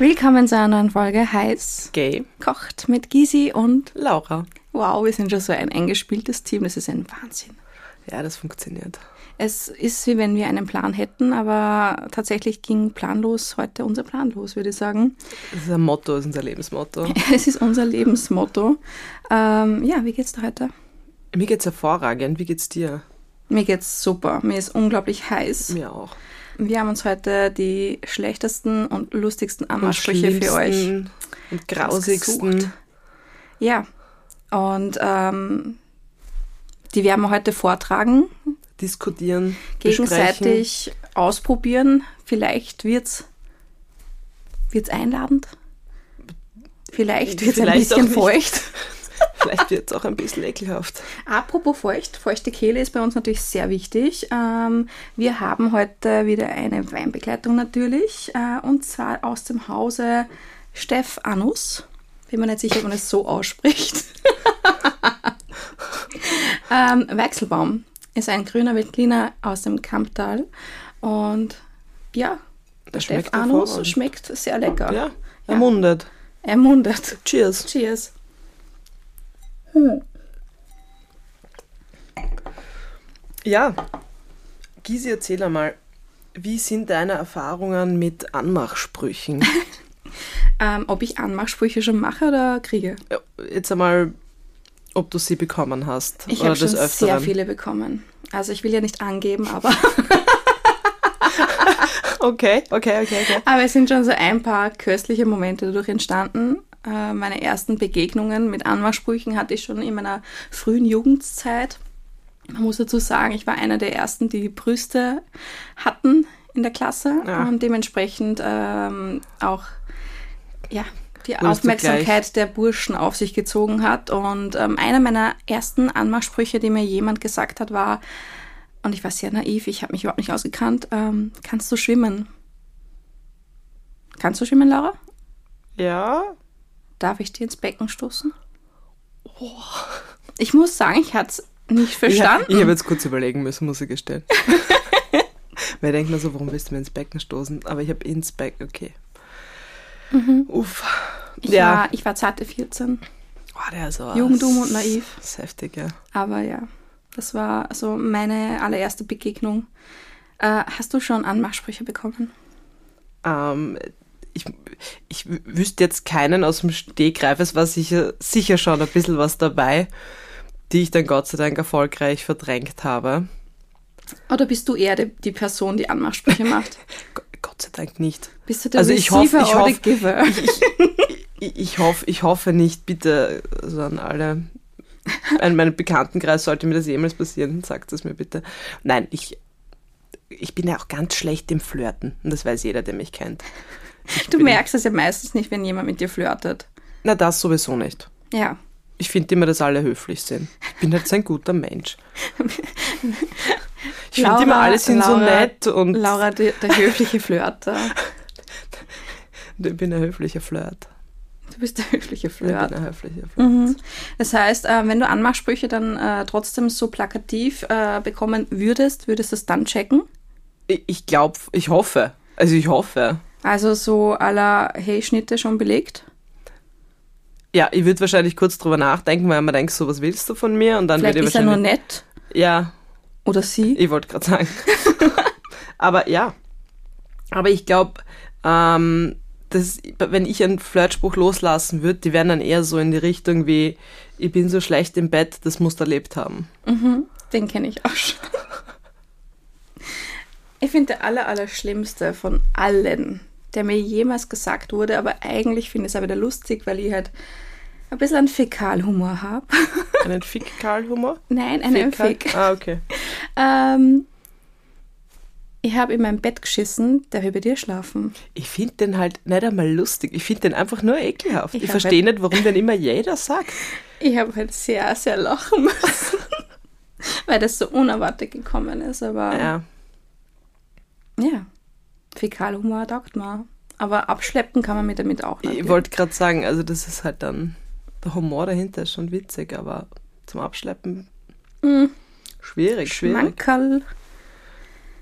Willkommen zu einer neuen Folge Heiß Gay. kocht mit Gysi und Laura. wow, wir sind schon so ein eingespieltes Team, das ist ein Wahnsinn. Ja, das funktioniert. Es ist wie wenn wir einen Plan hätten, aber tatsächlich ging planlos heute unser Plan los, würde ich sagen. Das ist ein Motto, das ist unser Lebensmotto. Es ist unser Lebensmotto. Ähm, ja, wie geht's dir heute? Mir geht's hervorragend. Wie geht's dir? Mir geht's super. Mir ist unglaublich heiß. Mir auch. Wir haben uns heute die schlechtesten und lustigsten Anmachsprüche für euch Und grausigsten. ausgesucht. Ja, und ähm, die werden wir heute vortragen, Diskutieren. besprechen. gegenseitig ausprobieren. Vielleicht wird's wird's einladend. Vielleicht wird's ein Vielleicht auch bisschen feucht. Vielleicht wird's auch ein bisschen ekelhaft. Apropos feucht, feuchte Kehle ist bei uns natürlich sehr wichtig. Ähm, wir haben heute wieder eine Weinbegleitung natürlich äh, und zwar aus dem Hause Stephanus. Bin mir nicht sicher, ob man es so ausspricht. ähm, Weichselbaum ist ein grüner Veltliner aus dem Kamptal und ja, der Stephanus hervorragend. schmeckt sehr lecker. Ja, ermundet. Er mundet. Cheers. Cheers. Ja. Gysi, erzähl einmal, wie sind deine Erfahrungen mit Anmachsprüchen? Ähm, ob ich Anmachsprüche schon mache oder kriege? Ja, Jetzt einmal, ob du sie bekommen hast. Ich habe schon Öfteren. sehr viele bekommen. Also ich will ja nicht angeben, aber, Okay, okay, okay, okay. aber es sind schon so ein paar köstliche Momente dadurch entstanden. Äh, meine ersten Begegnungen mit Anmachsprüchen hatte ich schon in meiner frühen Jugendzeit. Man muss dazu sagen, ich war einer der ersten, die Brüste hatten in der Klasse Ja. und dementsprechend ähm, auch ja, die Wurdest Aufmerksamkeit der Burschen auf sich gezogen hat. Und ähm, einer meiner ersten Anmachsprüche, die mir jemand gesagt hat, war, und ich war sehr naiv, ich habe mich überhaupt nicht ausgekannt, ähm, kannst du schwimmen? Kannst du schwimmen, Laura? Ja, Darf ich dir ins Becken stoßen? Ich muss sagen, ich hatte es nicht verstanden. Ja, ich habe jetzt kurz überlegen müssen, muss ich gestehen. Weil denkt mir so, warum willst du mir ins Becken stoßen? Aber ich habe ins Becken, okay. Uff. Mhm. ich, ja. war, ich war zarte 14, Oh, der ist so Jugendum und naiv. Das ist heftig, ja. aber ja, das war so meine allererste Begegnung. Äh, hast du schon Anmachsprüche bekommen? Ähm, ich, ich wü- wüsste jetzt keinen aus dem Stegreif. Es war sicher, sicher schon ein bisschen was dabei, die ich dann Gott sei Dank erfolgreich verdrängt habe. Oder bist du eher die, die Person, die Anmachsprüche macht? Gott sei Dank nicht. Bist du der Also ich hoffe- ich hoffe- Giver? Ich, ich, hoffe, ich hoffe nicht, bitte, also an alle, an meinen Bekanntenkreis sollte mir das jemals passieren, sagt es mir bitte. Nein, ich, ich bin ja auch ganz schlecht im Flirten und das weiß jeder, der mich kennt. Du merkst es ja meistens nicht, wenn jemand mit dir flirtet. Na, das sowieso nicht. Ja. Ich finde immer, dass alle höflich sind. Ich bin halt so ein guter Mensch. Ich finde immer, alle sind so Laura- nett und Laura, die, der höfliche Flirter. ich bin ein höflicher Flirt. Du bist der höfliche Ich bin Flirt. ein höflicher Flirt. Mhm. Das heißt, äh, wenn du Anmachsprüche dann äh, trotzdem so plakativ äh, bekommen würdest, würdest du es dann checken? Ich glaube, ich hoffe. Also ich hoffe. Also so aller Hey, Schnitte schon belegt? Ja, ich würde wahrscheinlich kurz drüber nachdenken, weil man denkt, so, was willst du von mir? Und dann Vielleicht würde ich ist er nur nett Ja, oder sie. ich wollte gerade sagen. Aber ja. Aber ich glaube, ähm, das, wenn ich einen Flirtspruch loslassen würde, die wären dann eher so in die Richtung wie, ich bin so schlecht im Bett, das musst du erlebt haben. Den kenne ich auch schon. Ich finde der aller, aller schlimmste von allen, der mir jemals gesagt wurde, aber eigentlich finde ich es auch wieder lustig, weil ich halt ein bisschen einen Fäkalhumor habe. Einen Fick-Karl-Humor? Nein, einen Fäkal? Fick. Ah, okay. Ähm, ich habe in meinem Bett geschissen, darf ich bei dir schlafen? Ich finde den halt nicht einmal lustig. Ich finde den einfach nur ekelhaft. Ich Ich, verstehe nicht, warum den immer jeder sagt. Ich habe halt sehr, sehr lachen müssen, weil das so unerwartet gekommen ist, aber Ja. Ja, Fäkalhumor taugt mir. Aber abschleppen kann man mit damit auch nicht. Ich wollte gerade sagen, also das ist halt dann, der Humor dahinter ist schon witzig, aber zum Abschleppen schwierig, schwierig. Mankerl.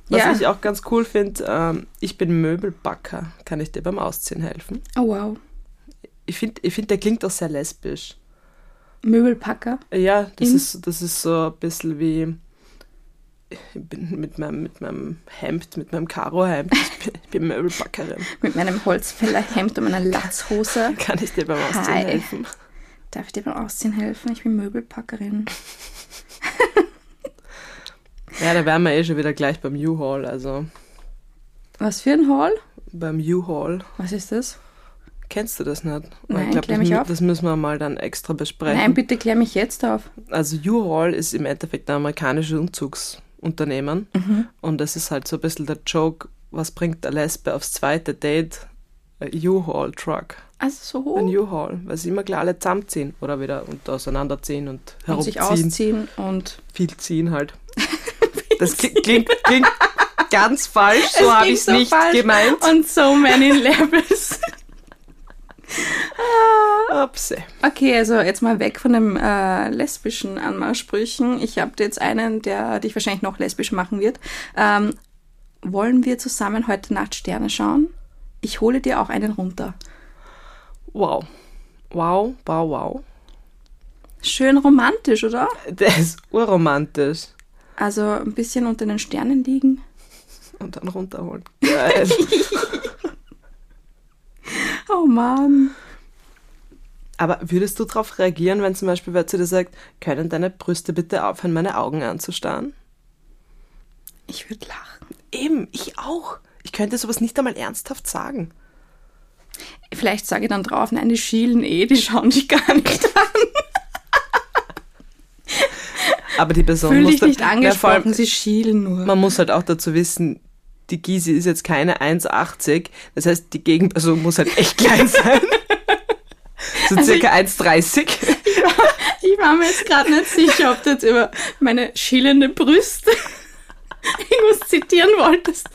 Was Ja. ich auch ganz cool finde, ähm, ich bin Möbelbacker. Kann ich dir beim Ausziehen helfen? Oh wow. Ich finde, ich find, der klingt auch sehr lesbisch. Möbelpacker. Ja, das In- ist, das ist so ein bisschen wie bin mit meinem, mit meinem Hemd, mit meinem Karohemd. Ich bin, ich Möbelbackerin. Mit meinem Holzfällerhemd und meiner Latzhose. Kann ich dir beim Ausziehen Hi. helfen? Darf ich dir beim Ausziehen helfen? Ich bin Möbelpackerin. Ja, da wären wir eh schon wieder gleich beim U-Haul. Also Was für ein Hall? beim U-Haul. Was ist das? Kennst du das nicht? Nein, ich glaub, klär das, auf. das müssen wir mal dann extra besprechen. Nein, bitte klär mich jetzt auf. Also U-Haul ist im Endeffekt ein amerikanisches Umzugsunternehmen Mhm. und das ist halt so ein bisschen der Joke, was bringt der Lesbe aufs zweite Date? U-Haul-Truck. Also so. Ein U-Haul, weil sie immer gleich alle zusammenziehen oder wieder und auseinanderziehen und und sich herumziehen. ausziehen und Viel ziehen halt. Das klingt, klingt, klingt ganz falsch, so Es habe ich es so nicht falsch. gemeint. und so many levels. Upsi. Okay, also jetzt mal weg von den äh, lesbischen Anmachsprüchen. Ich habe jetzt einen, der dich wahrscheinlich noch lesbisch machen wird. Ähm, wollen wir zusammen heute Nacht Sterne schauen? Ich hole dir auch einen runter. Wow. Wow, wow, wow. Schön romantisch, oder? Der ist urromantisch. Also ein bisschen unter den Sternen liegen. Und dann runterholen. Geil. Oh Mann. Aber würdest du darauf reagieren, wenn zum Beispiel wer zu dir sagt, können deine Brüste bitte aufhören, meine Augen anzustarren? Ich würde lachen. Eben, ich auch. Ich könnte sowas nicht einmal ernsthaft sagen. Vielleicht sage ich dann drauf, nein, die schielen eh, die schauen dich gar nicht an. Aber die Person Fühl muss dich nicht Ja, angesprochen, allem, sie schielen nur. man muss halt auch dazu wissen, die Gysi ist jetzt keine 1,80. Das heißt, die Gegenperson muss halt echt klein sein. So Also circa 1,30. Ich war mir jetzt gerade nicht sicher, ob du jetzt über meine schielende Brüste irgendwas zitieren wolltest.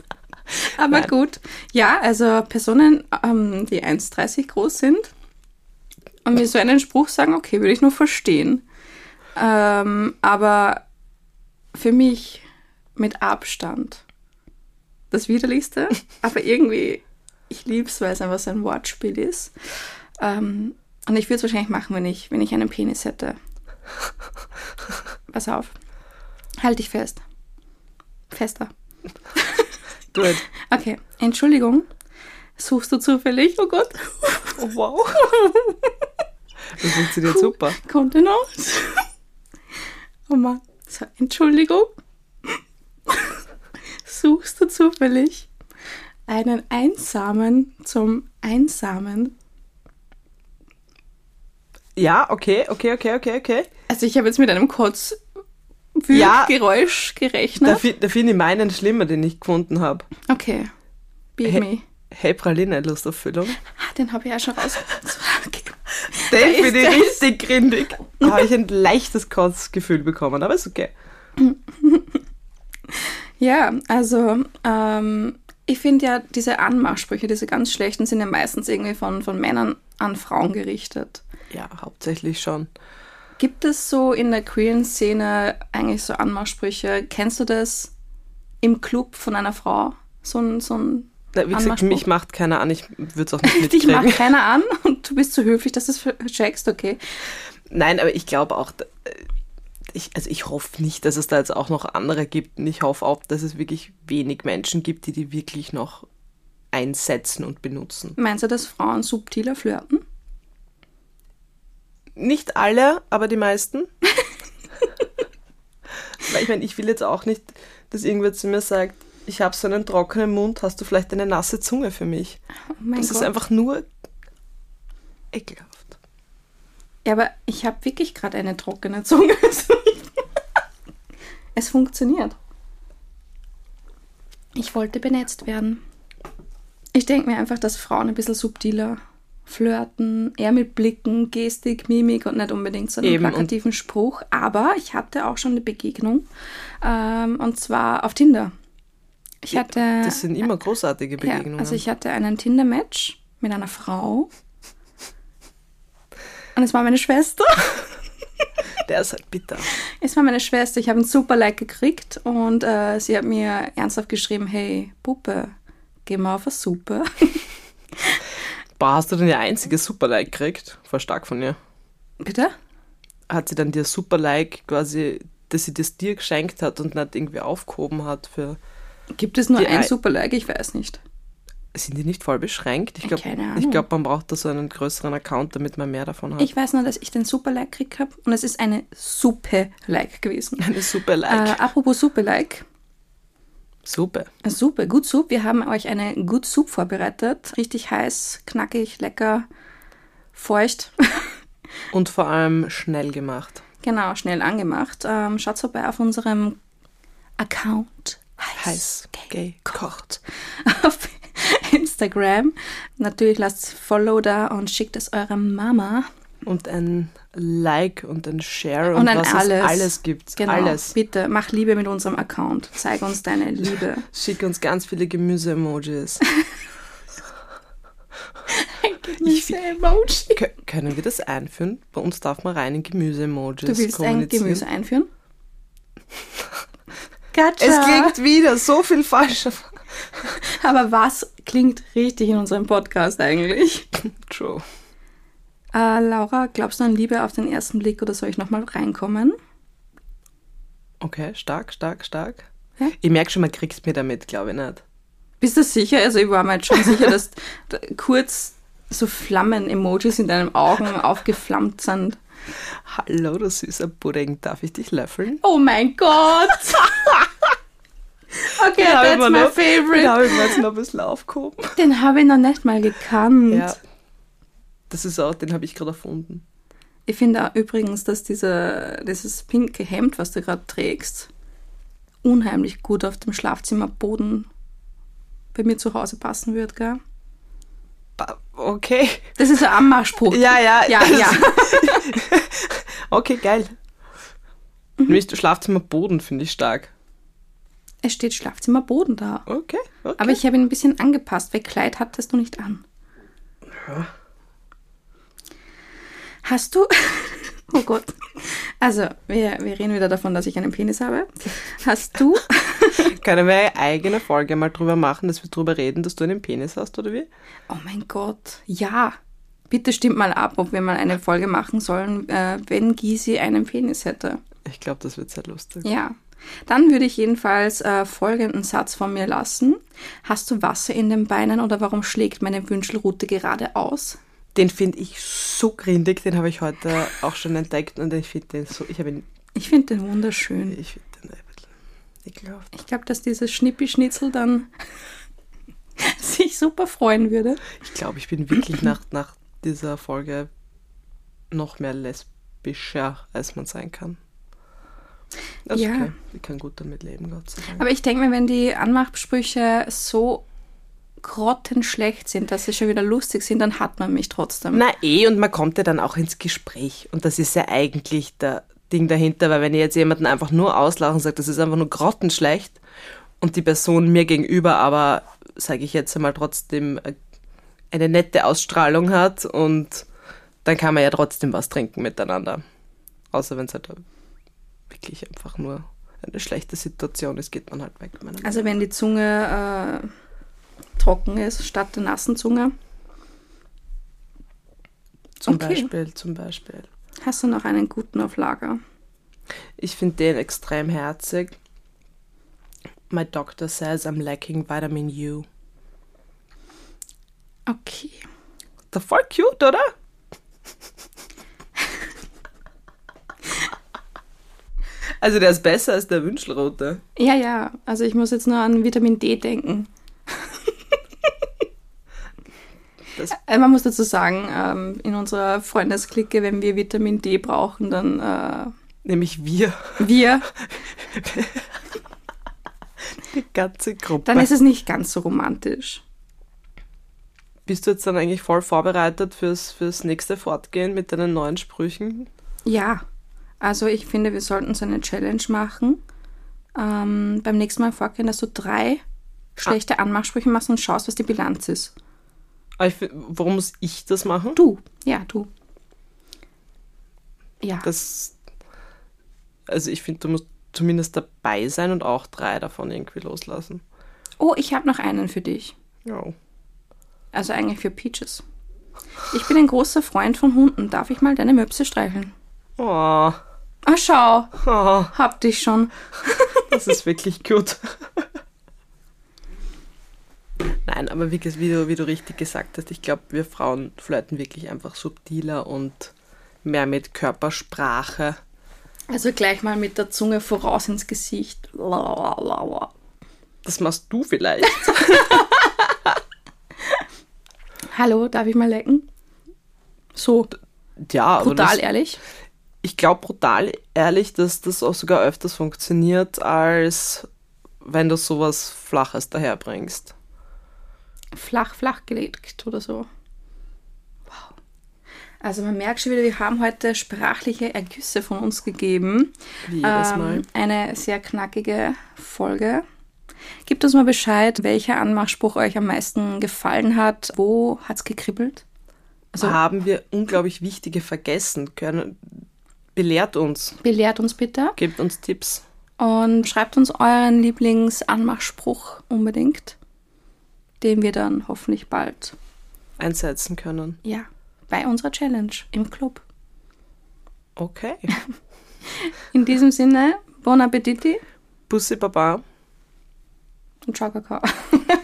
Aber Nein. gut. Ja, also Personen, ähm, die 1,30 groß sind und mir so einen Spruch sagen, okay, würde ich nur verstehen. Ähm, aber für mich mit Abstand das Widerlichste, aber irgendwie, ich liebe es, weil es einfach so ein Wortspiel ist. Ähm, und ich würde es wahrscheinlich machen, wenn ich, wenn ich einen Penis hätte. Pass auf. Halt dich fest. Fester. Gut. Okay, Entschuldigung. Suchst du zufällig? Oh Gott. Oh, wow. Das funktioniert super. Kontenance. Oh Mann. So, Entschuldigung. Suchst du zufällig einen Einsamen zum Einsamen? Ja, okay, okay, okay, okay, okay. Also ich habe jetzt mit einem Ja. Kotzgeräusch Da, gerechnet. fi- da finde ich meinen schlimmer, den ich gefunden habe. Okay. Beat Hey. me. Hey, Praline, Lust auf Füllung? Ah, den habe ich ja schon raus. Okay. Den finde ich richtig grindig. Da habe ich ein leichtes Kotzgefühl bekommen, aber ist okay. Ja, also ähm, ich finde ja, diese Anmachsprüche, diese ganz schlechten, sind ja meistens irgendwie von, von Männern an Frauen gerichtet. Ja, hauptsächlich schon. Gibt es so in der queeren Szene eigentlich so Anmachsprüche? Kennst du das im Club von einer Frau? So ein, so ein Na, wie gesagt, mich macht keiner an, ich würde es auch nicht Dich macht mitkriegen. keiner an und du bist zu höflich, dass du es checkst, okay. Nein, aber ich glaube auch, äh, ich, also ich hoffe nicht, dass es da jetzt auch noch andere gibt und ich hoffe auch, dass es wirklich wenig Menschen gibt, die die wirklich noch einsetzen und benutzen. Meinst du, dass Frauen subtiler flirten? Nicht alle, aber die meisten. Weil ich meine, ich will jetzt auch nicht, dass irgendwer zu mir sagt, ich habe so einen trockenen Mund, hast du vielleicht eine nasse Zunge für mich? Oh Das Gott. ist einfach nur ekelhaft. Ja, aber ich habe wirklich gerade eine trockene Zunge. es funktioniert. Ich wollte benetzt werden. Ich denke mir einfach, dass Frauen ein bisschen subtiler flirten, eher mit Blicken, Gestik, Mimik und nicht unbedingt so Eben, und- plakativen Spruch. Aber ich hatte auch schon eine Begegnung ähm, und zwar auf Tinder. Ich hatte Das sind immer großartige Begegnungen. ja, also ich hatte einen Tinder-Match mit einer Frau. Und es war meine Schwester. Der ist halt bitter. Es war meine Schwester. Ich habe ein super Like gekriegt und äh, sie hat mir ernsthaft geschrieben: Hey, Puppe, geh mal auf eine Suppe. Boah, hast du denn die einzige Super-Like gekriegt? Voll stark von ihr. Bitte? Hat sie dann dir Super-Like quasi, dass sie das dir geschenkt hat und nicht irgendwie aufgehoben hat für. Gibt es nur ein Ei- super Like? Ich weiß nicht. Sind die nicht voll beschränkt? Ich glaube, Ahnung. glaub, man braucht da so einen größeren Account, damit man mehr davon hat. Ich weiß nur, dass ich den super Like gekriegt habe und es ist eine super Like gewesen. Eine Super-Like. Äh, apropos super Like. Super. Super, gut Soup. Wir haben euch eine Good Soup vorbereitet. Richtig heiß, knackig, lecker, feucht. Und vor allem schnell gemacht. genau, schnell angemacht. Ähm, schaut vorbei auf unserem Account. Heiß, gay, kocht. Auf Instagram. Natürlich lasst Follow da und schickt es eurer Mama. Und ein Like und ein Share Und und, ein was alles. es alles gibt. Genau. Alles. Bitte, mach Liebe mit unserem Account. Zeig uns deine Liebe. Schick uns ganz viele Gemüse-Emojis. Gemüse-Emoji. Kö- Können wir das einführen? Bei uns darf man rein in Gemüse-Emojis Du willst ein. Gemüse einführen? Gotcha. Es klingt wieder so viel falscher. Aber was klingt richtig in unserem Podcast eigentlich? True. Äh, Laura, glaubst du an Liebe auf den ersten Blick oder soll ich nochmal reinkommen? Okay, stark, stark, stark. Ja? Ich merke schon, man kriegt mir damit, glaube ich nicht. Bist du sicher? Also ich war mir jetzt schon sicher, dass da kurz so Flammen-Emojis in deinen Augen aufgeflammt sind. Hallo, du süßer Pudding, darf ich dich löffeln? Oh mein Gott! Okay, Den that's my noch- Den favorite. habe ich mir jetzt noch ein bisschen aufgehoben. Den habe ich noch nicht mal gekannt. Ja. Das ist auch, den habe ich gerade erfunden. Ich finde auch übrigens, dass diese, dieses pinke Hemd, was du gerade trägst, unheimlich gut auf dem Schlafzimmerboden bei mir zu Hause passen wird, gell? Okay. Das ist ein Anmachspruch. Ja, ja. Ja, ja. Okay, geil. Mhm. Schlafzimmerboden finde ich stark. Es steht Schlafzimmerboden da. Okay, okay. Aber ich habe ihn ein bisschen angepasst, weil Kleid hattest du nicht an. Hast du. Oh Gott. Also, wir, wir reden wieder davon, dass ich einen Penis habe. Hast du. Können wir eine eigene Folge mal drüber machen, dass wir drüber reden, dass du einen Penis hast, oder wie? Oh mein Gott. Ja. Bitte stimmt mal ab, ob wir mal eine Folge machen sollen, äh, wenn Gysi einen Penis hätte. Ich glaube, das wird sehr lustig. Ja. Dann würde ich jedenfalls äh, folgenden Satz von mir lassen. Hast du Wasser in den Beinen oder warum schlägt meine Wünschelrute gerade aus? Den finde ich so grindig, den habe ich heute auch schon entdeckt und ich finde den so, ich habe ihn, Ich finde den wunderschön. ich finde den ein bisschen ekelhaft. Ich glaube, dass dieses Schnippi-Schnitzel dann sich super freuen würde. Ich glaube, ich bin wirklich nach, nach dieser Folge noch mehr lesbischer, als man sein kann. Das Ja. okay. Ich kann gut damit leben, Gott sei Dank. Aber ich denke mir, wenn die Anmachsprüche so grottenschlecht sind, dass sie schon wieder lustig sind, dann hat man mich trotzdem. Na eh, und man kommt ja dann auch ins Gespräch. Und das ist ja eigentlich der Ding dahinter, weil wenn ihr jetzt jemanden einfach nur auslachen sagt, das ist einfach nur grottenschlecht und die Person mir gegenüber aber, sage ich jetzt einmal, trotzdem äh, eine nette Ausstrahlung hat und dann kann man ja trotzdem was trinken miteinander. Außer wenn es halt wirklich einfach nur eine schlechte Situation ist, geht man halt weg. Also wenn die Zunge äh, trocken ist, statt der nassen Zunge. Zum okay. Beispiel, zum Beispiel. Hast du noch einen guten auf Lager? Ich finde den extrem herzig. My doctor says I'm lacking vitamin U. Okay. Der voll cute, oder? Also der ist besser als der Wünschelrote. Ja, ja. Also ich muss jetzt nur an Vitamin D denken. Äh, Man muss dazu sagen, ähm, in unserer Freundesklicke, wenn wir Vitamin D brauchen, dann äh, Nämlich wir, wir, die ganze Gruppe. dann ist es nicht ganz so romantisch. Bist du jetzt dann eigentlich voll vorbereitet fürs, fürs nächste Fortgehen mit deinen neuen Sprüchen? Ja, also ich finde, wir sollten so eine Challenge machen. Ähm, beim nächsten Mal vorgehen, dass du drei schlechte Anmachsprüche machst und schaust, was die Bilanz ist. Aber ich, warum muss ich das machen? Du, ja, du. Ja. Das, also ich finde, du musst zumindest dabei sein und auch drei davon irgendwie loslassen. Oh, ich habe noch einen für dich. Ja. Also eigentlich für Peaches. Ich bin ein großer Freund von Hunden. Darf ich mal deine Möpse streicheln? Oh, Ah, schau. oh, Hab dich schon. das ist wirklich gut. Nein, aber wie, wie, du, wie du richtig gesagt hast, ich glaube, wir Frauen flirten wirklich einfach subtiler und mehr mit Körpersprache. Also gleich mal mit der Zunge voraus ins Gesicht. Lalalala. Das machst du vielleicht. Hallo, darf ich mal lecken? So, Ja, brutal das, ehrlich. Ich glaube brutal ehrlich, dass das auch sogar öfters funktioniert, als wenn du sowas Flaches daherbringst. Flach, flach gelegt oder so. Wow. Also man merkt schon wieder, wir haben heute sprachliche Ergüsse von uns gegeben. Wie jedes Mal. Ähm, eine sehr knackige Folge. Gebt uns mal Bescheid, welcher Anmachspruch euch am meisten gefallen hat. Wo hat's gekribbelt? Also Haben wir unglaublich wichtige vergessen können. Belehrt uns, belehrt uns bitte gebt uns Tipps. und schreibt uns euren Lieblingsanmachspruch unbedingt, den wir dann hoffentlich bald, einsetzen können. ja, bei unserer Challenge im Club. Okay. In diesem Sinne, bon appetiti Bussi Baba. und ciao Kakao.